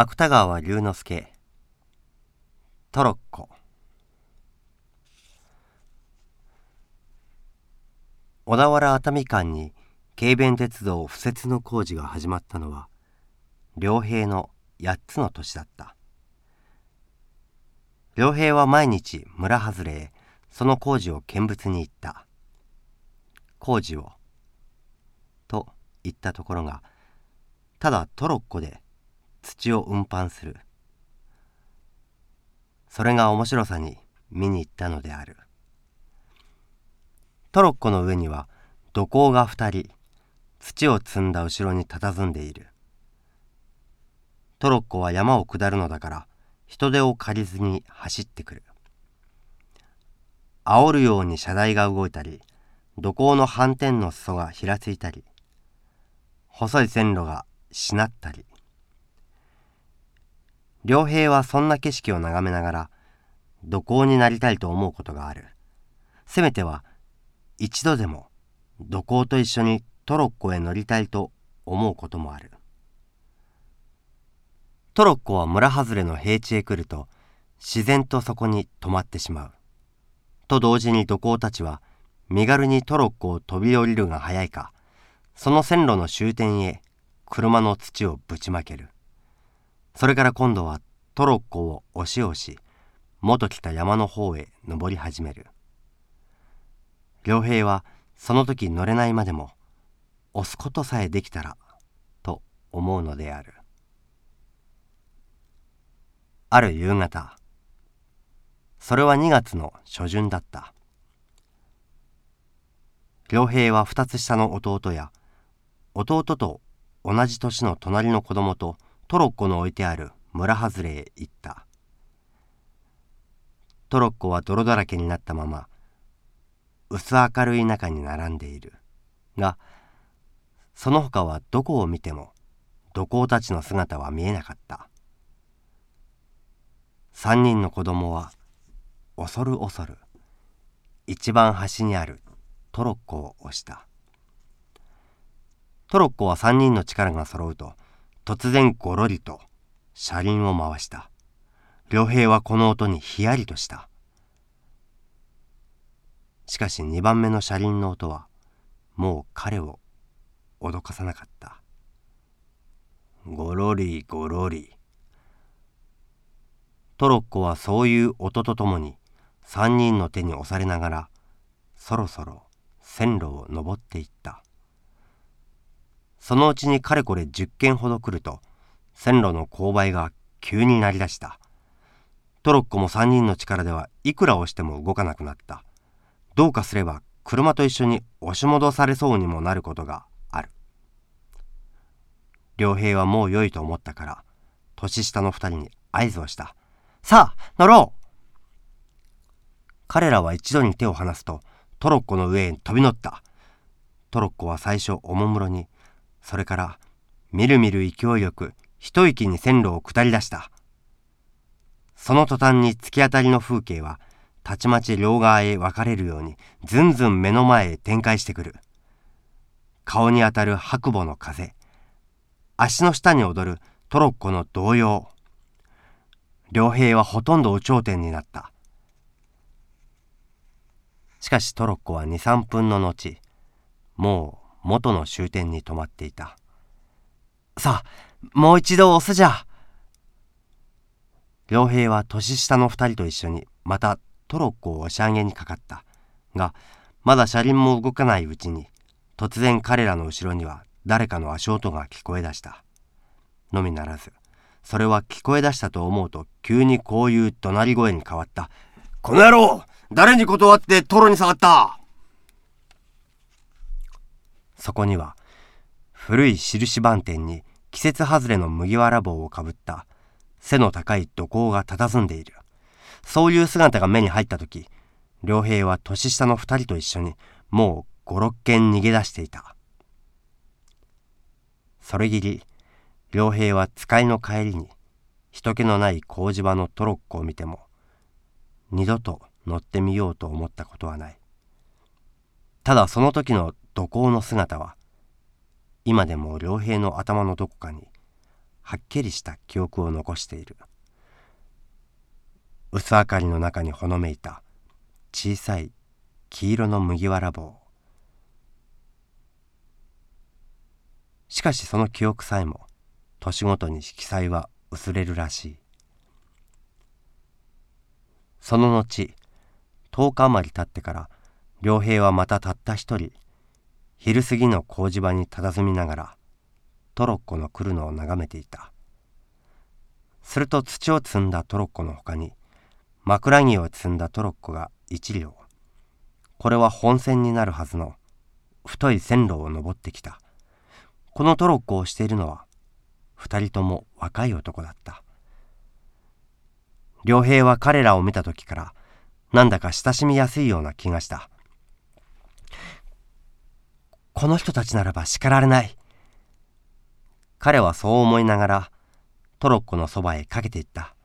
芥川龍之介。トロッコ。小田原熱海間に軽便鉄道敷設の工事が始まったのは良平の8つの年だった。良平は毎日村外れへその工事を見物に行った。工事をと言ったところがただトロッコで土を運搬する。それが面白さに見に行ったのである。トロッコの上には土工が二人土を積んだ後ろに佇んでいる。トロッコは山を下るのだから人手を借りずに走ってくる。煽るように車台が動いたり土工の斑点の裾がひらついたり細い線路がしなったり。良平はそんな景色を眺めながら土工になりたいと思うことがある。せめては一度でも土工と一緒にトロッコへ乗りたいと思うこともある。トロッコは村外れの平地へ来ると自然とそこに止まってしまう。と同時に土工たちは身軽にトロッコを飛び降りるが早いかその線路の終点へ車の土をぶちまける。それから今度はトロッコを押し押し元来た山の方へ登り始める。良平はその時乗れないまでも押すことさえできたらと思うのである。ある夕方それは2月の初旬だった。良平は2つ下の弟や弟と同じ年の隣の子供とトロッコの置いてある村外れへ行った。トロッコは泥だらけになったまま薄明るい中に並んでいる。がその他はどこを見ても土工たちの姿は見えなかった。三人の子供は恐る恐る一番端にあるトロッコを押した。トロッコは三人の力が揃うと突然ごろりと車輪を回した。良平はこの音にヒヤリとした。しかし二番目の車輪の音はもう彼を脅かさなかった。ごろりごろり。トロッコはそういう音とともに三人の手に押されながらそろそろ線路を登っていった。そのうちにかれこれ10軒ほど来ると線路の勾配が急になりだした。トロッコも3人の力ではいくら押しても動かなくなった。どうかすれば車と一緒に押し戻されそうにもなることがある。良平はもう良いと思ったから年下の2人に合図をした。さあ乗ろう！彼らは一度に手を離すとトロッコの上へ飛び乗った。トロッコは最初おもむろにそれからみるみる勢いよく一息に線路を下り出した。その途端に突き当たりの風景はたちまち両側へ分かれるようにずんずん目の前へ展開してくる。顔に当たる白母の風。足の下に踊るトロッコの動揺良平はほとんど有頂天になった。しかしトロッコは23分の後もう元の終点に止まっていた。さあもう一度押すじゃ。良平は年下の二人と一緒にまたトロッコを押し上げにかかった。がまだ車輪も動かないうちに突然彼らの後ろには誰かの足音が聞こえ出した。のみならずそれは聞こえ出したと思うと急にこういう怒鳴り声に変わった「この野郎誰に断ってトロに下がった？そこには古い印番店に季節外れの麦わら帽をかぶった背の高い土工が佇んでいる。そういう姿が目に入った時良平は年下の二人と一緒にもう五六軒逃げ出していた。それぎり良平は使いの帰りに人気のない工事場のトロッコを見ても二度と乗ってみようと思ったことはない。ただその時の土工の姿は今でも良平の頭のどこかにはっきりした記憶を残している。薄明かりの中にほのめいた小さい黄色の麦わら帽。しかしその記憶さえも年ごとに色彩は薄れるらしい。その後10日余り経ってから良平はまたたった一人昼過ぎの麹場に佇みながらトロッコの来るのを眺めていた。すると土を積んだトロッコのほかに枕木を積んだトロッコが一両。これは本線になるはずの太い線路を登ってきた。このトロッコをしているのは二人とも若い男だった。良平は彼らを見た時からなんだか親しみやすいような気がした。この人たちならば叱られない。彼はそう思いながらトロッコのそばへかけていった。